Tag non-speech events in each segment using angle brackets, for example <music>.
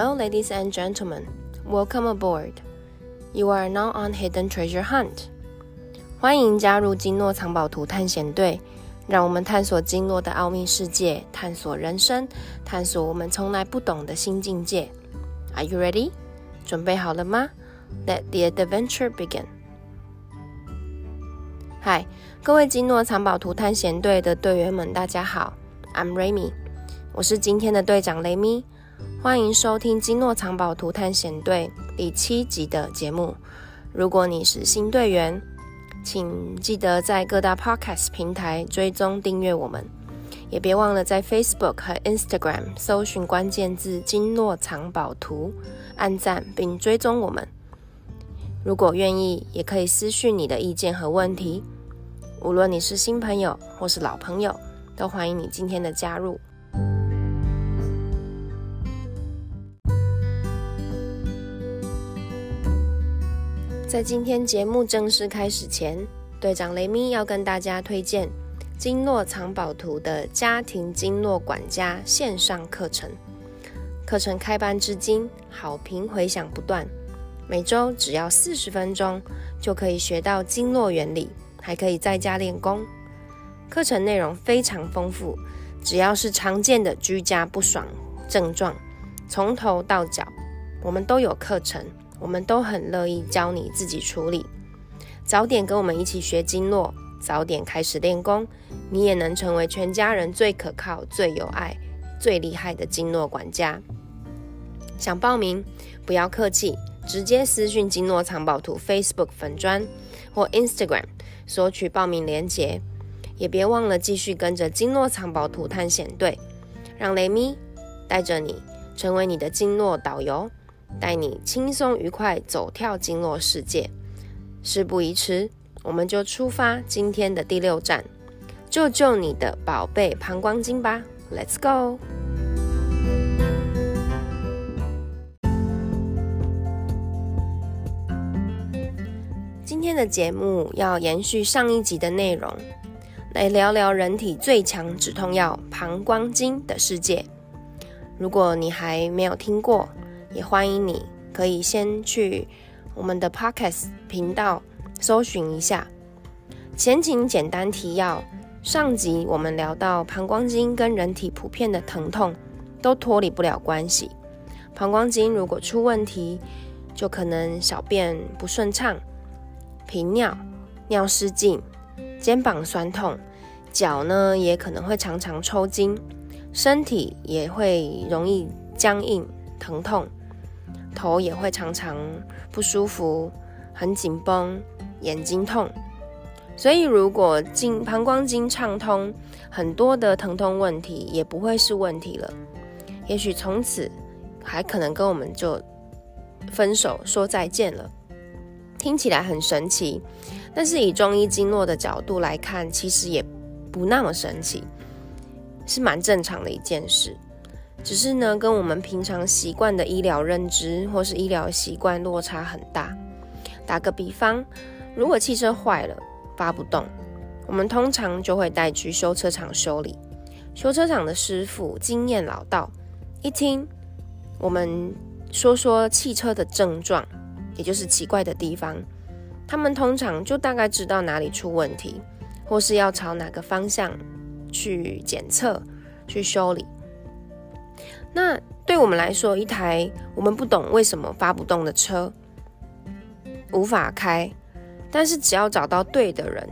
Hello, ladies and gentlemen. Welcome aboard. You are now on Hidden Treasure Hunt. 欢迎加入金诺藏宝图探险队，让我们探索金诺的奥秘世界，探索人生，探索我们从来不懂的新境界。Are you ready? 准备好了吗？Let the adventure begin. 嗨，各位金诺藏宝图探险队的队员们，大家好，I'm Remy，我是今天的队长雷米。欢迎收听金诺藏宝图探险队第七集的节目。如果你是新队员，请记得在各大 Podcast 平台追踪订阅我们，也别忘了在 Facebook 和 Instagram 搜寻关键字“金诺藏宝图”，按赞并追踪我们。如果愿意，也可以私讯你的意见和问题。无论你是新朋友或是老朋友，都欢迎你今天的加入。在今天节目正式开始前，队长雷咪要跟大家推荐经络藏宝图的家庭经络管家线上课程。课程开班至今，好评回响不断。每周只要四十分钟，就可以学到经络原理，还可以在家练功。课程内容非常丰富，只要是常见的居家不爽症状，从头到脚，我们都有课程。我们都很乐意教你自己处理，早点跟我们一起学经络，早点开始练功，你也能成为全家人最可靠、最有爱、最厉害的经络管家。想报名，不要客气，直接私讯经络藏宝图 Facebook 粉砖或 Instagram 索取报名链接，也别忘了继续跟着经络藏宝图探险队，让雷咪带着你成为你的经络导游。带你轻松愉快走跳经络世界。事不宜迟，我们就出发今天的第六站，救救你的宝贝膀胱经吧！Let's go。今天的节目要延续上一集的内容，来聊聊人体最强止痛药膀胱经的世界。如果你还没有听过，也欢迎你，可以先去我们的 Podcast 频道搜寻一下。前情简单提要：上集我们聊到膀胱经跟人体普遍的疼痛都脱离不了关系。膀胱经如果出问题，就可能小便不顺畅、频尿、尿失禁、肩膀酸痛，脚呢也可能会常常抽筋，身体也会容易僵硬、疼痛。头也会常常不舒服，很紧绷，眼睛痛。所以，如果经膀胱经畅通，很多的疼痛问题也不会是问题了。也许从此还可能跟我们就分手说再见了。听起来很神奇，但是以中医经络的角度来看，其实也不那么神奇，是蛮正常的一件事。只是呢，跟我们平常习惯的医疗认知或是医疗习惯落差很大。打个比方，如果汽车坏了发不动，我们通常就会带去修车厂修理。修车厂的师傅经验老道，一听我们说说汽车的症状，也就是奇怪的地方，他们通常就大概知道哪里出问题，或是要朝哪个方向去检测、去修理。那对我们来说，一台我们不懂为什么发不动的车无法开，但是只要找到对的人，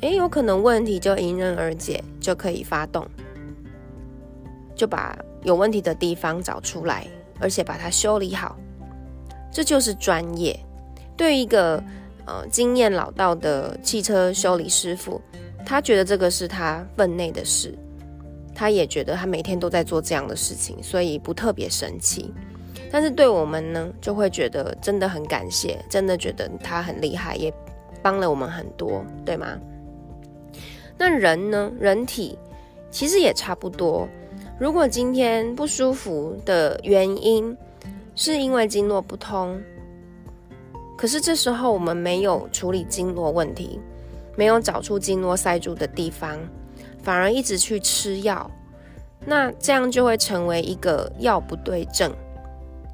诶，有可能问题就迎刃而解，就可以发动，就把有问题的地方找出来，而且把它修理好，这就是专业。对一个呃经验老道的汽车修理师傅，他觉得这个是他分内的事。他也觉得他每天都在做这样的事情，所以不特别生气。但是对我们呢，就会觉得真的很感谢，真的觉得他很厉害，也帮了我们很多，对吗？那人呢？人体其实也差不多。如果今天不舒服的原因是因为经络不通，可是这时候我们没有处理经络问题，没有找出经络塞住的地方。反而一直去吃药，那这样就会成为一个药不对症，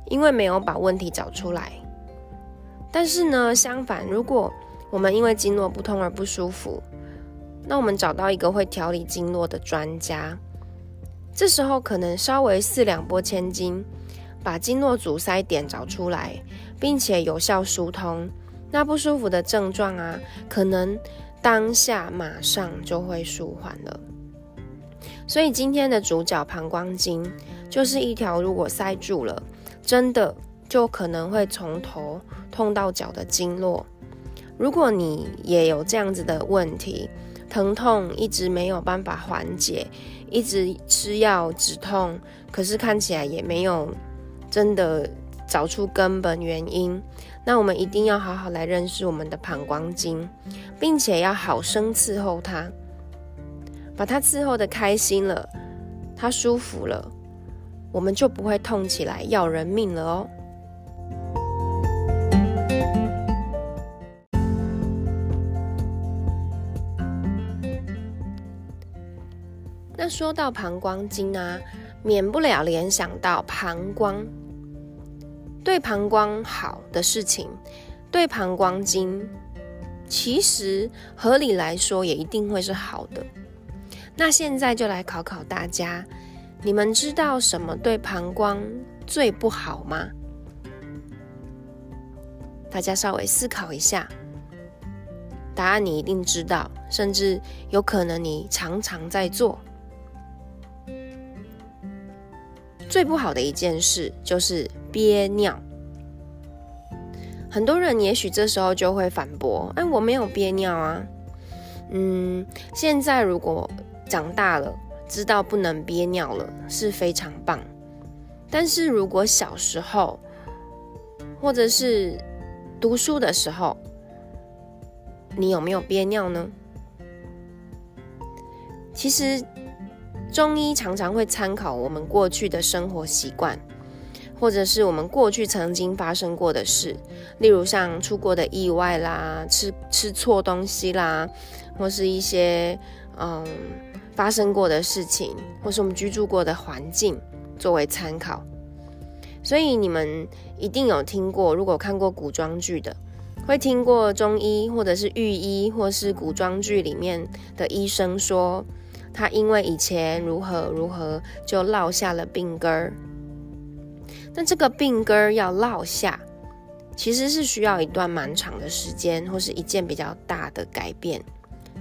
因为没有把问题找出来。但是呢，相反，如果我们因为经络不通而不舒服，那我们找到一个会调理经络的专家，这时候可能稍微四两拨千斤，把经络阻塞点找出来，并且有效疏通，那不舒服的症状啊，可能当下马上就会舒缓了。所以今天的主角膀胱经，就是一条如果塞住了，真的就可能会从头痛到脚的经络。如果你也有这样子的问题，疼痛一直没有办法缓解，一直吃药止痛，可是看起来也没有真的找出根本原因，那我们一定要好好来认识我们的膀胱经，并且要好生伺候它，把它伺候的开心了，它舒服了，我们就不会痛起来要人命了哦。那说到膀胱经啊，免不了联想到膀胱，对膀胱好的事情，对膀胱经，其实合理来说也一定会是好的。那现在就来考考大家，你们知道什么对膀胱最不好吗？大家稍微思考一下，答案你一定知道，甚至有可能你常常在做。最不好的一件事就是憋尿。很多人也许这时候就会反驳：“哎，我没有憋尿啊。”嗯，现在如果长大了，知道不能憋尿了，是非常棒。但是如果小时候，或者是读书的时候，你有没有憋尿呢？其实。中医常常会参考我们过去的生活习惯，或者是我们过去曾经发生过的事，例如像出过的意外啦、吃吃错东西啦，或是一些嗯发生过的事情，或是我们居住过的环境作为参考。所以你们一定有听过，如果看过古装剧的，会听过中医或者是御医，或是古装剧里面的医生说。他因为以前如何如何，就落下了病根儿。那这个病根要落下，其实是需要一段蛮长的时间，或是一件比较大的改变，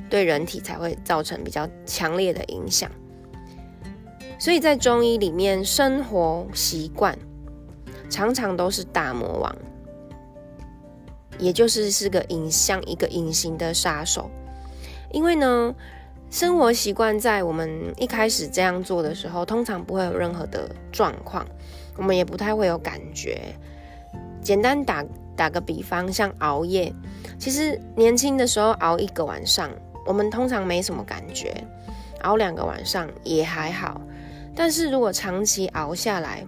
对人体才会造成比较强烈的影响。所以在中医里面，生活习惯常常都是大魔王，也就是是个隐像一个隐形的杀手，因为呢。生活习惯在我们一开始这样做的时候，通常不会有任何的状况，我们也不太会有感觉。简单打打个比方，像熬夜，其实年轻的时候熬一个晚上，我们通常没什么感觉；熬两个晚上也还好。但是如果长期熬下来，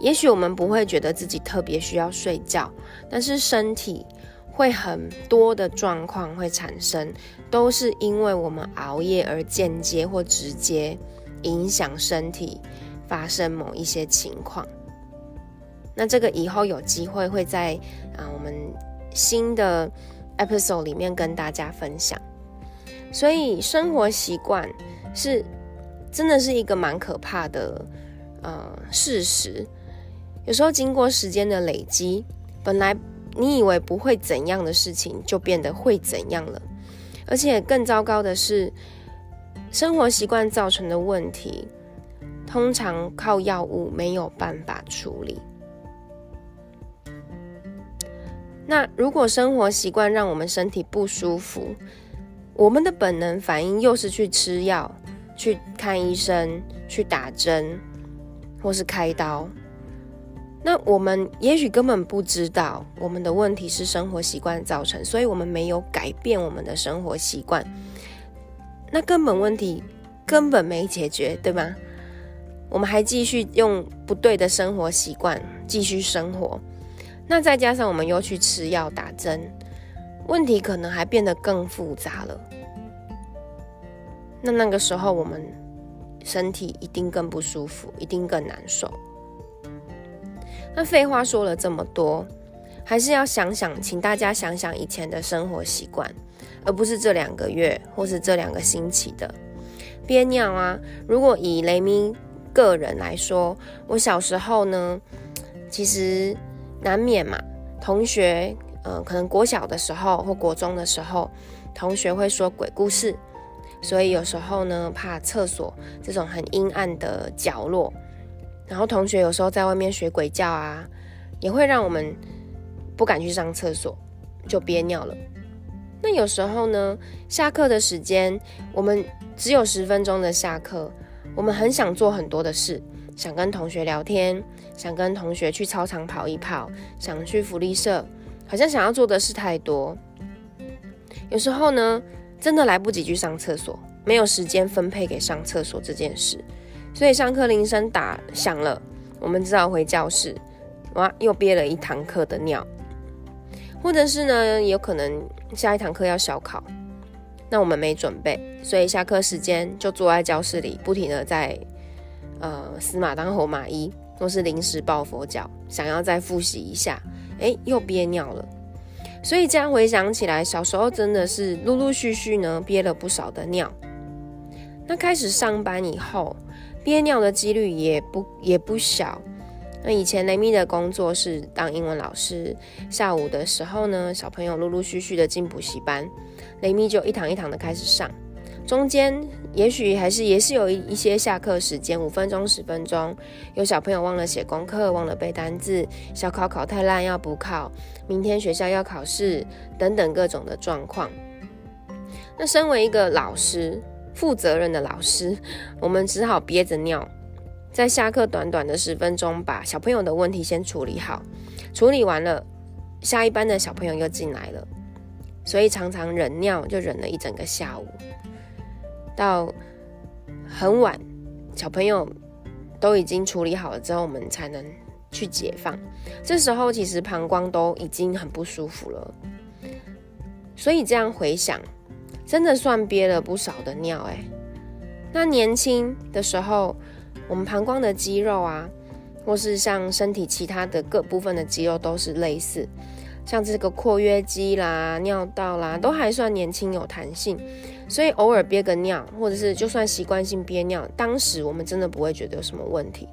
也许我们不会觉得自己特别需要睡觉，但是身体。会很多的状况会产生，都是因为我们熬夜而间接或直接影响身体发生某一些情况。那这个以后有机会会在啊我们新的 episode 里面跟大家分享。所以生活习惯是真的是一个蛮可怕的呃事实。有时候经过时间的累积，本来。你以为不会怎样的事情，就变得会怎样了。而且更糟糕的是，生活习惯造成的问题，通常靠药物没有办法处理。那如果生活习惯让我们身体不舒服，我们的本能反应又是去吃药、去看医生、去打针，或是开刀。那我们也许根本不知道我们的问题是生活习惯造成，所以我们没有改变我们的生活习惯，那根本问题根本没解决，对吗？我们还继续用不对的生活习惯继续生活，那再加上我们又去吃药打针，问题可能还变得更复杂了。那那个时候我们身体一定更不舒服，一定更难受。那废话说了这么多，还是要想想，请大家想想以前的生活习惯，而不是这两个月或是这两个星期的憋尿啊。如果以雷咪个人来说，我小时候呢，其实难免嘛，同学，嗯，可能国小的时候或国中的时候，同学会说鬼故事，所以有时候呢，怕厕所这种很阴暗的角落。然后同学有时候在外面学鬼叫啊，也会让我们不敢去上厕所，就憋尿了。那有时候呢，下课的时间我们只有十分钟的下课，我们很想做很多的事，想跟同学聊天，想跟同学去操场跑一跑，想去福利社，好像想要做的事太多。有时候呢，真的来不及去上厕所，没有时间分配给上厕所这件事。所以上课铃声打响了，我们只好回教室。哇，又憋了一堂课的尿，或者是呢，有可能下一堂课要小考，那我们没准备，所以下课时间就坐在教室里，不停的在呃死马当活马医，或是临时抱佛脚，想要再复习一下，哎，又憋尿了。所以这样回想起来，小时候真的是陆陆续续呢憋了不少的尿。那开始上班以后。憋尿的几率也不也不小。那以前雷米的工作是当英文老师，下午的时候呢，小朋友陆陆续续的进补习班，雷米就一堂一堂的开始上。中间也许还是也是有一一些下课时间，五分钟十分钟，有小朋友忘了写功课，忘了背单字，小考考太烂要补考，明天学校要考试等等各种的状况。那身为一个老师。负责任的老师，<laughs> 我们只好憋着尿，在下课短短的十分钟，把小朋友的问题先处理好。处理完了，下一班的小朋友又进来了，所以常常忍尿就忍了一整个下午，到很晚，小朋友都已经处理好了之后，我们才能去解放。这时候其实膀胱都已经很不舒服了，所以这样回想。真的算憋了不少的尿哎。那年轻的时候，我们膀胱的肌肉啊，或是像身体其他的各部分的肌肉都是类似，像这个括约肌啦、尿道啦，都还算年轻有弹性，所以偶尔憋个尿，或者是就算习惯性憋尿，当时我们真的不会觉得有什么问题。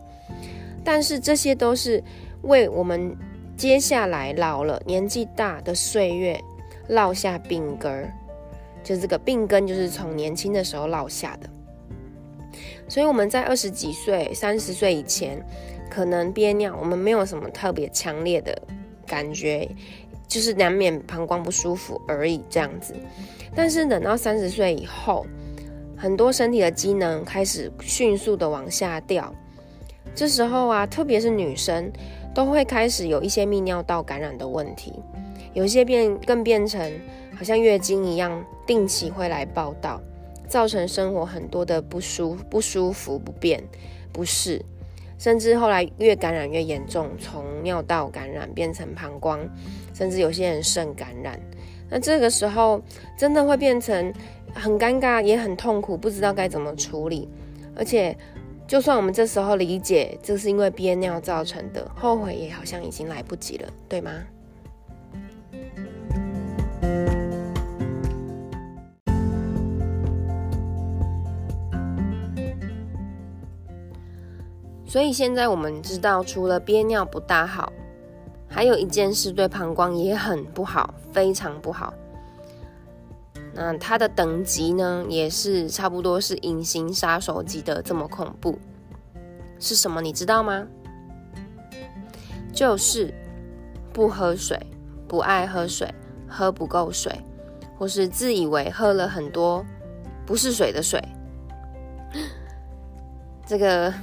但是这些都是为我们接下来老了、年纪大的岁月落下病根儿。就是这个病根，就是从年轻的时候落下的，所以我们在二十几岁、三十岁以前，可能憋尿，我们没有什么特别强烈的感觉，就是难免膀胱不舒服而已这样子。但是等到三十岁以后，很多身体的机能开始迅速的往下掉，这时候啊，特别是女生，都会开始有一些泌尿道感染的问题，有些变更变成。好像月经一样，定期会来报道，造成生活很多的不舒不舒服、不便、不适，甚至后来越感染越严重，从尿道感染变成膀胱，甚至有些人肾感染。那这个时候真的会变成很尴尬，也很痛苦，不知道该怎么处理。而且，就算我们这时候理解这是因为憋尿造成的，后悔也好像已经来不及了，对吗？所以现在我们知道，除了憋尿不大好，还有一件事对膀胱也很不好，非常不好。那它的等级呢，也是差不多是隐形杀手级的这么恐怖。是什么？你知道吗？就是不喝水，不爱喝水，喝不够水，或是自以为喝了很多不是水的水。<gasps> 这个。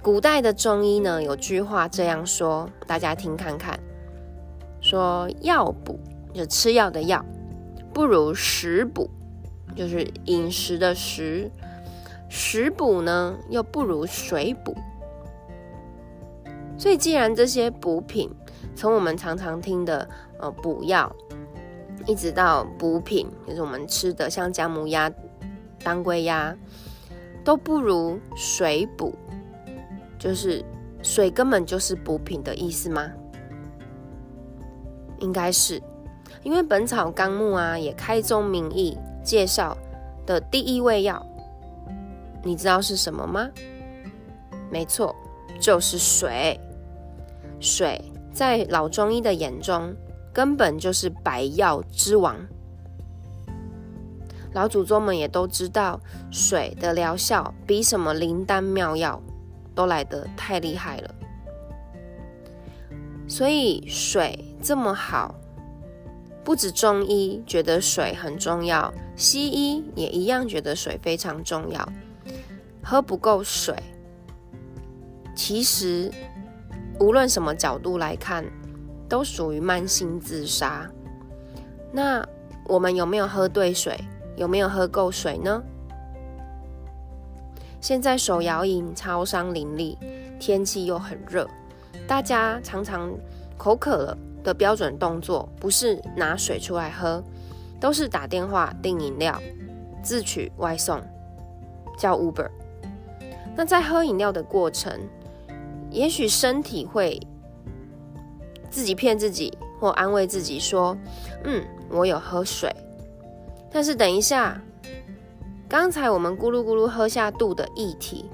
古代的中医呢，有句话这样说，大家听看看：说药补就吃药的药，不如食补，就是饮食的食；食补呢，又不如水补。所以，既然这些补品，从我们常常听的呃补药，一直到补品，就是我们吃的像姜母鸭、当归鸭，都不如水补。就是水根本就是补品的意思吗？应该是，因为《本草纲目》啊也开宗明义介绍的第一味药，你知道是什么吗？没错，就是水。水在老中医的眼中，根本就是百药之王。老祖宗们也都知道，水的疗效比什么灵丹妙药都来得太厉害了。所以水这么好，不止中医觉得水很重要，西医也一样觉得水非常重要。喝不够水，其实无论什么角度来看，都属于慢性自杀。那我们有没有喝对水？有没有喝够水呢？现在手摇饮超商林立，天气又很热，大家常常口渴了的标准动作不是拿水出来喝，都是打电话订饮料、自取外送、叫 Uber。那在喝饮料的过程，也许身体会自己骗自己或安慰自己说：“嗯，我有喝水。”但是等一下，刚才我们咕噜咕噜喝下肚的液体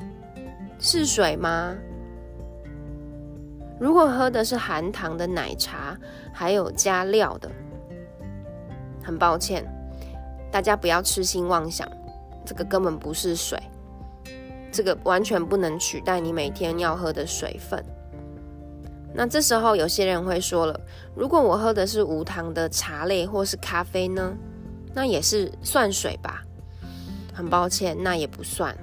是水吗？如果喝的是含糖的奶茶，还有加料的，很抱歉，大家不要痴心妄想，这个根本不是水，这个完全不能取代你每天要喝的水分。那这时候有些人会说了，如果我喝的是无糖的茶类或是咖啡呢？那也是算水吧，很抱歉，那也不算，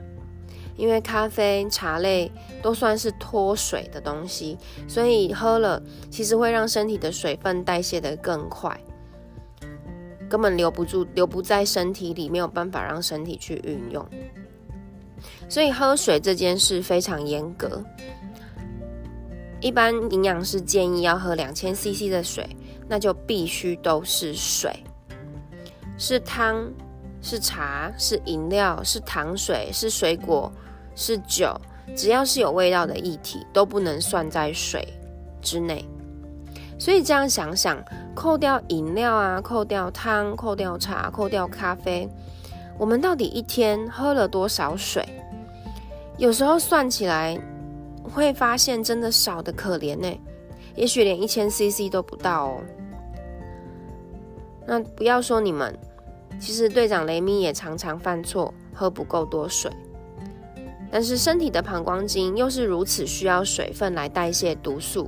因为咖啡、茶类都算是脱水的东西，所以喝了其实会让身体的水分代谢的更快，根本留不住，留不在身体里，没有办法让身体去运用。所以喝水这件事非常严格，一般营养师建议要喝两千 CC 的水，那就必须都是水。是汤，是茶，是饮料，是糖水，是水果，是酒，只要是有味道的液体都不能算在水之内。所以这样想想，扣掉饮料啊，扣掉汤，扣掉茶，扣掉咖啡，我们到底一天喝了多少水？有时候算起来会发现真的少的可怜呢，也许连一千 CC 都不到哦。那不要说你们。其实队长雷米也常常犯错，喝不够多水。但是身体的膀胱经又是如此需要水分来代谢毒素，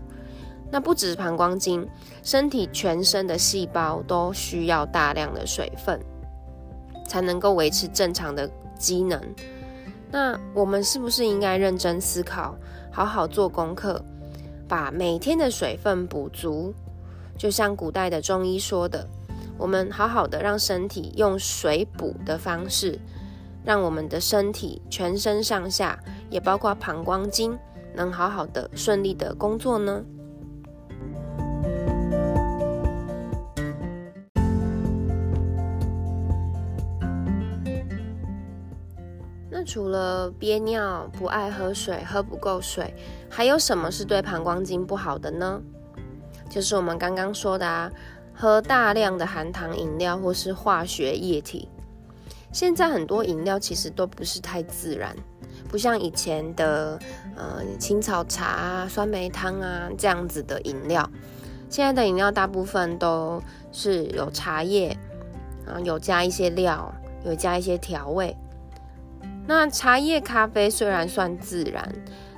那不止膀胱经，身体全身的细胞都需要大量的水分，才能够维持正常的机能。那我们是不是应该认真思考，好好做功课，把每天的水分补足？就像古代的中医说的。我们好好的让身体用水补的方式，让我们的身体全身上下，也包括膀胱经，能好好的顺利的工作呢。那除了憋尿、不爱喝水、喝不够水，还有什么是对膀胱经不好的呢？就是我们刚刚说的啊。喝大量的含糖饮料或是化学液体，现在很多饮料其实都不是太自然，不像以前的呃青草茶啊、酸梅汤啊这样子的饮料。现在的饮料大部分都是有茶叶，然后有加一些料，有加一些调味。那茶叶、咖啡虽然算自然，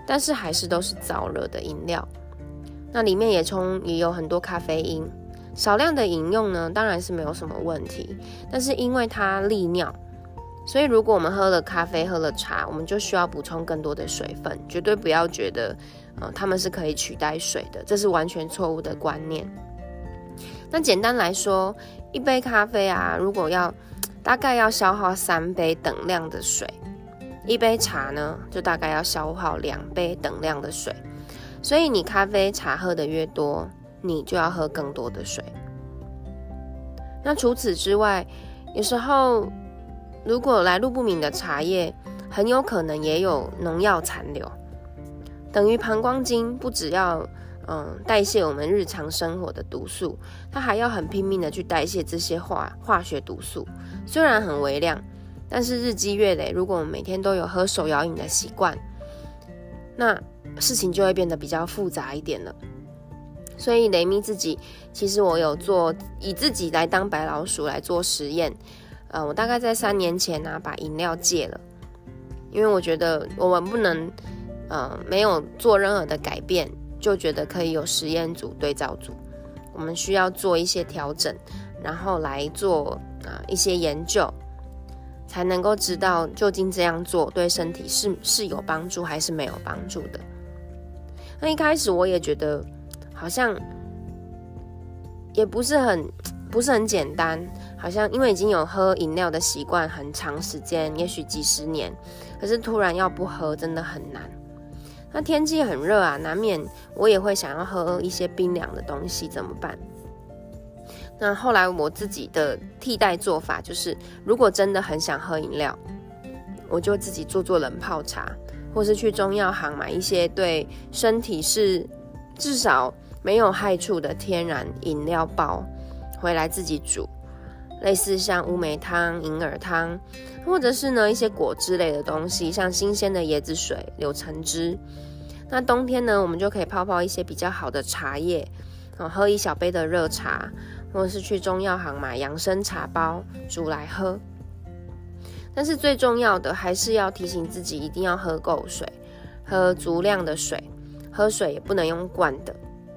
但是还是都是燥热的饮料，那里面也充也有很多咖啡因。少量的饮用呢，当然是没有什么问题。但是因为它利尿，所以如果我们喝了咖啡、喝了茶，我们就需要补充更多的水分。绝对不要觉得，呃，它们是可以取代水的，这是完全错误的观念。那简单来说，一杯咖啡啊，如果要大概要消耗三杯等量的水，一杯茶呢，就大概要消耗两杯等量的水。所以你咖啡、茶喝的越多，你就要喝更多的水。那除此之外，有时候如果来路不明的茶叶，很有可能也有农药残留。等于膀胱经不只要嗯代谢我们日常生活的毒素，它还要很拼命的去代谢这些化化学毒素。虽然很微量，但是日积月累，如果我们每天都有喝手摇饮的习惯，那事情就会变得比较复杂一点了。所以雷米自己，其实我有做以自己来当白老鼠来做实验。呃，我大概在三年前呢，把饮料戒了，因为我觉得我们不能，呃，没有做任何的改变，就觉得可以有实验组对照组。我们需要做一些调整，然后来做啊一些研究，才能够知道究竟这样做对身体是是有帮助还是没有帮助的。那一开始我也觉得。好像也不是很 <tsk> 不是很简单，好像因为已经有喝饮料的习惯很长时间，也许几十年，可是突然要不喝真的很难。那天气很热啊，难免我也会想要喝一些冰凉的东西，怎么办？那后来我自己的替代做法就是，如果真的很想喝饮料，我就自己做做冷泡茶，或是去中药行买一些对身体是至少。没有害处的天然饮料包，回来自己煮，类似像乌梅汤、银耳汤，或者是呢一些果汁类的东西，像新鲜的椰子水、柳橙汁。那冬天呢，我们就可以泡泡一些比较好的茶叶，喝一小杯的热茶，或者是去中药行买养生茶包煮来喝。但是最重要的还是要提醒自己，一定要喝够水，喝足量的水，喝水也不能用灌的。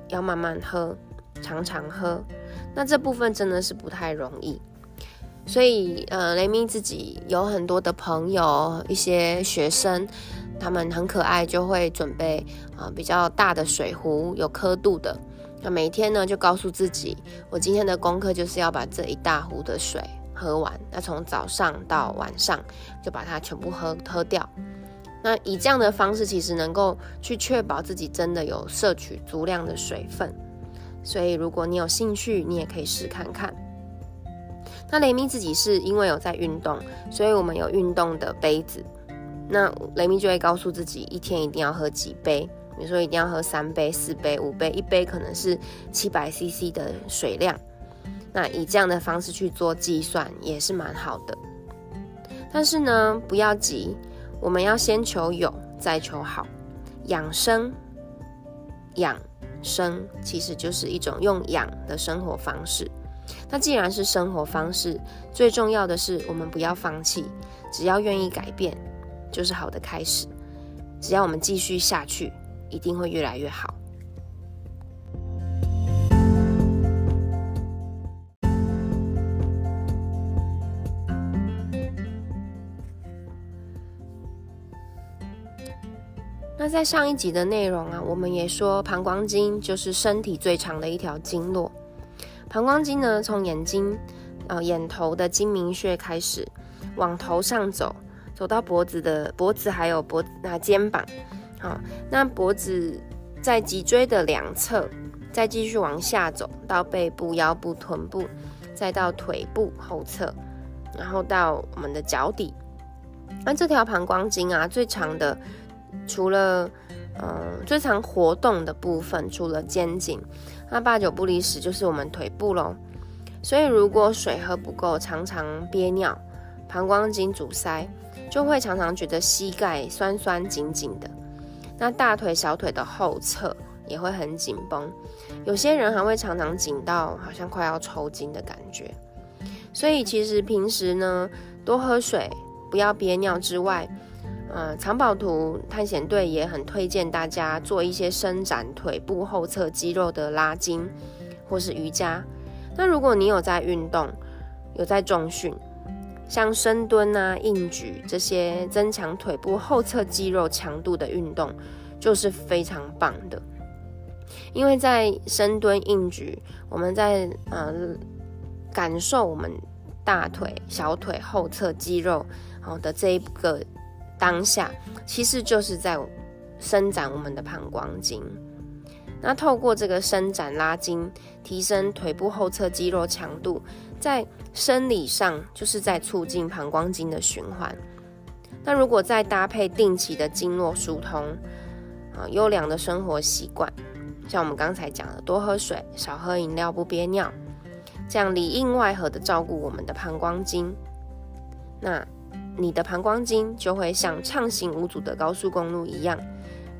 要慢慢喝，常常喝，那这部分真的是不太容易。所以，呃，雷米自己有很多的朋友，一些学生，他们很可爱，就会准备啊比较大的水壶，有刻度的。那每天呢，就告诉自己，我今天的功课就是要把这一大壶的水喝完。那从早上到晚上，就把它全部喝喝掉。那以这样的方式，其实能够去确保自己真的有摄取足量的水分。所以，如果你有兴趣，你也可以试看看。那雷米自己是因为有在运动，所以我们有运动的杯子。那雷米就会告诉自己，一天一定要喝几杯。比如说，一定要喝三杯、四杯、五杯，一杯可能是七百 CC 的水量。那以这样的方式去做计算，也是蛮好的。但是呢，不要急。我们要先求有，再求好。养生，养生其实就是一种用养的生活方式。那既然是生活方式，最重要的是我们不要放弃，只要愿意改变，就是好的开始。只要我们继续下去，一定会越来越好。在上一集的内容啊，我们也说膀胱经就是身体最长的一条经络。膀胱经呢，从眼睛，呃，眼头的睛明穴开始，往头上走，走到脖子的脖子，还有脖那肩膀，好，那脖子在脊椎的两侧，再继续往下走到背部、腰部、臀部，再到腿部后侧，然后到我们的脚底。那这条膀胱经啊，最长的。除了，嗯，最常活动的部分，除了肩颈，那八九不离十就是我们腿部喽。所以如果水喝不够，常常憋尿，膀胱经阻塞，就会常常觉得膝盖酸酸紧紧的。那大腿、小腿的后侧也会很紧绷，有些人还会常常紧到好像快要抽筋的感觉。所以其实平时呢，多喝水，不要憋尿之外，呃，藏宝图探险队也很推荐大家做一些伸展腿部后侧肌肉的拉筋，或是瑜伽。那如果你有在运动，有在重训，像深蹲啊、硬举这些增强腿部后侧肌肉强度的运动，就是非常棒的。因为在深蹲、硬举，我们在呃感受我们大腿、小腿后侧肌肉好的这一个。当下其实就是在伸展我们的膀胱经，那透过这个伸展拉筋，提升腿部后侧肌肉强度，在生理上就是在促进膀胱经的循环。那如果再搭配定期的经络疏通，啊优良的生活习惯，像我们刚才讲的，多喝水，少喝饮料，不憋尿，这样里应外合的照顾我们的膀胱经。那你的膀胱经就会像畅行无阻的高速公路一样，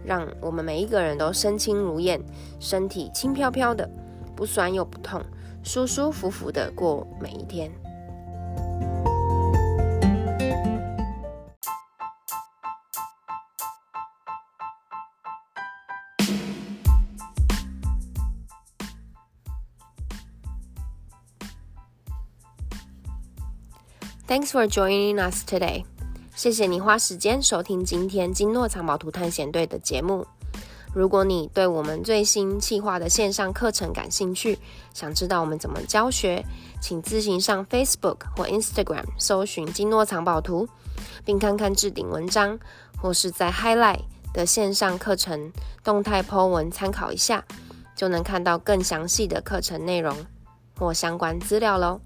让我们每一个人都身轻如燕，身体轻飘飘的，不酸又不痛，舒舒服服的过每一天。Thanks for joining us today。谢谢你花时间收听今天金诺藏宝图探险队的节目。如果你对我们最新企划的线上课程感兴趣，想知道我们怎么教学，请自行上 Facebook 或 Instagram 搜寻金诺藏宝图，并看看置顶文章，或是在 Highlight 的线上课程动态 po 文参考一下，就能看到更详细的课程内容或相关资料喽。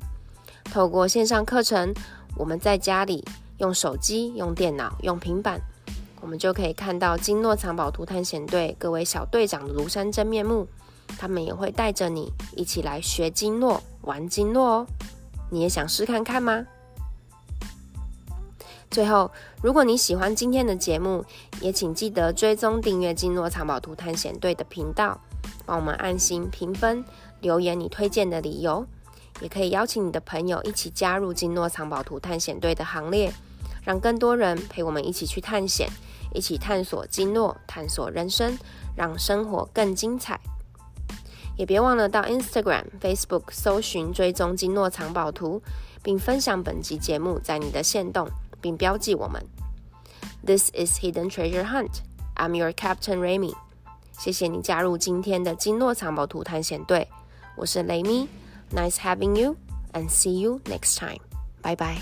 透过线上课程，我们在家里用手机、用电脑、用平板，我们就可以看到金诺藏宝图探险队各位小队长的庐山真面目。他们也会带着你一起来学金诺、玩金诺哦。你也想试看看吗？最后，如果你喜欢今天的节目，也请记得追踪订阅金诺藏宝图探险队的频道，帮我们按心评分、留言你推荐的理由。也可以邀请你的朋友一起加入金诺藏宝图探险队的行列，让更多人陪我们一起去探险，一起探索金诺，探索人生，让生活更精彩。也别忘了到 Instagram、Facebook 搜寻追踪金诺藏宝图，并分享本集节目在你的线动，并标记我们。This is Hidden Treasure Hunt. I'm your Captain Remy. 谢谢你加入今天的金诺藏宝图探险队，我是雷咪。Nice having you and see you next time. Bye bye.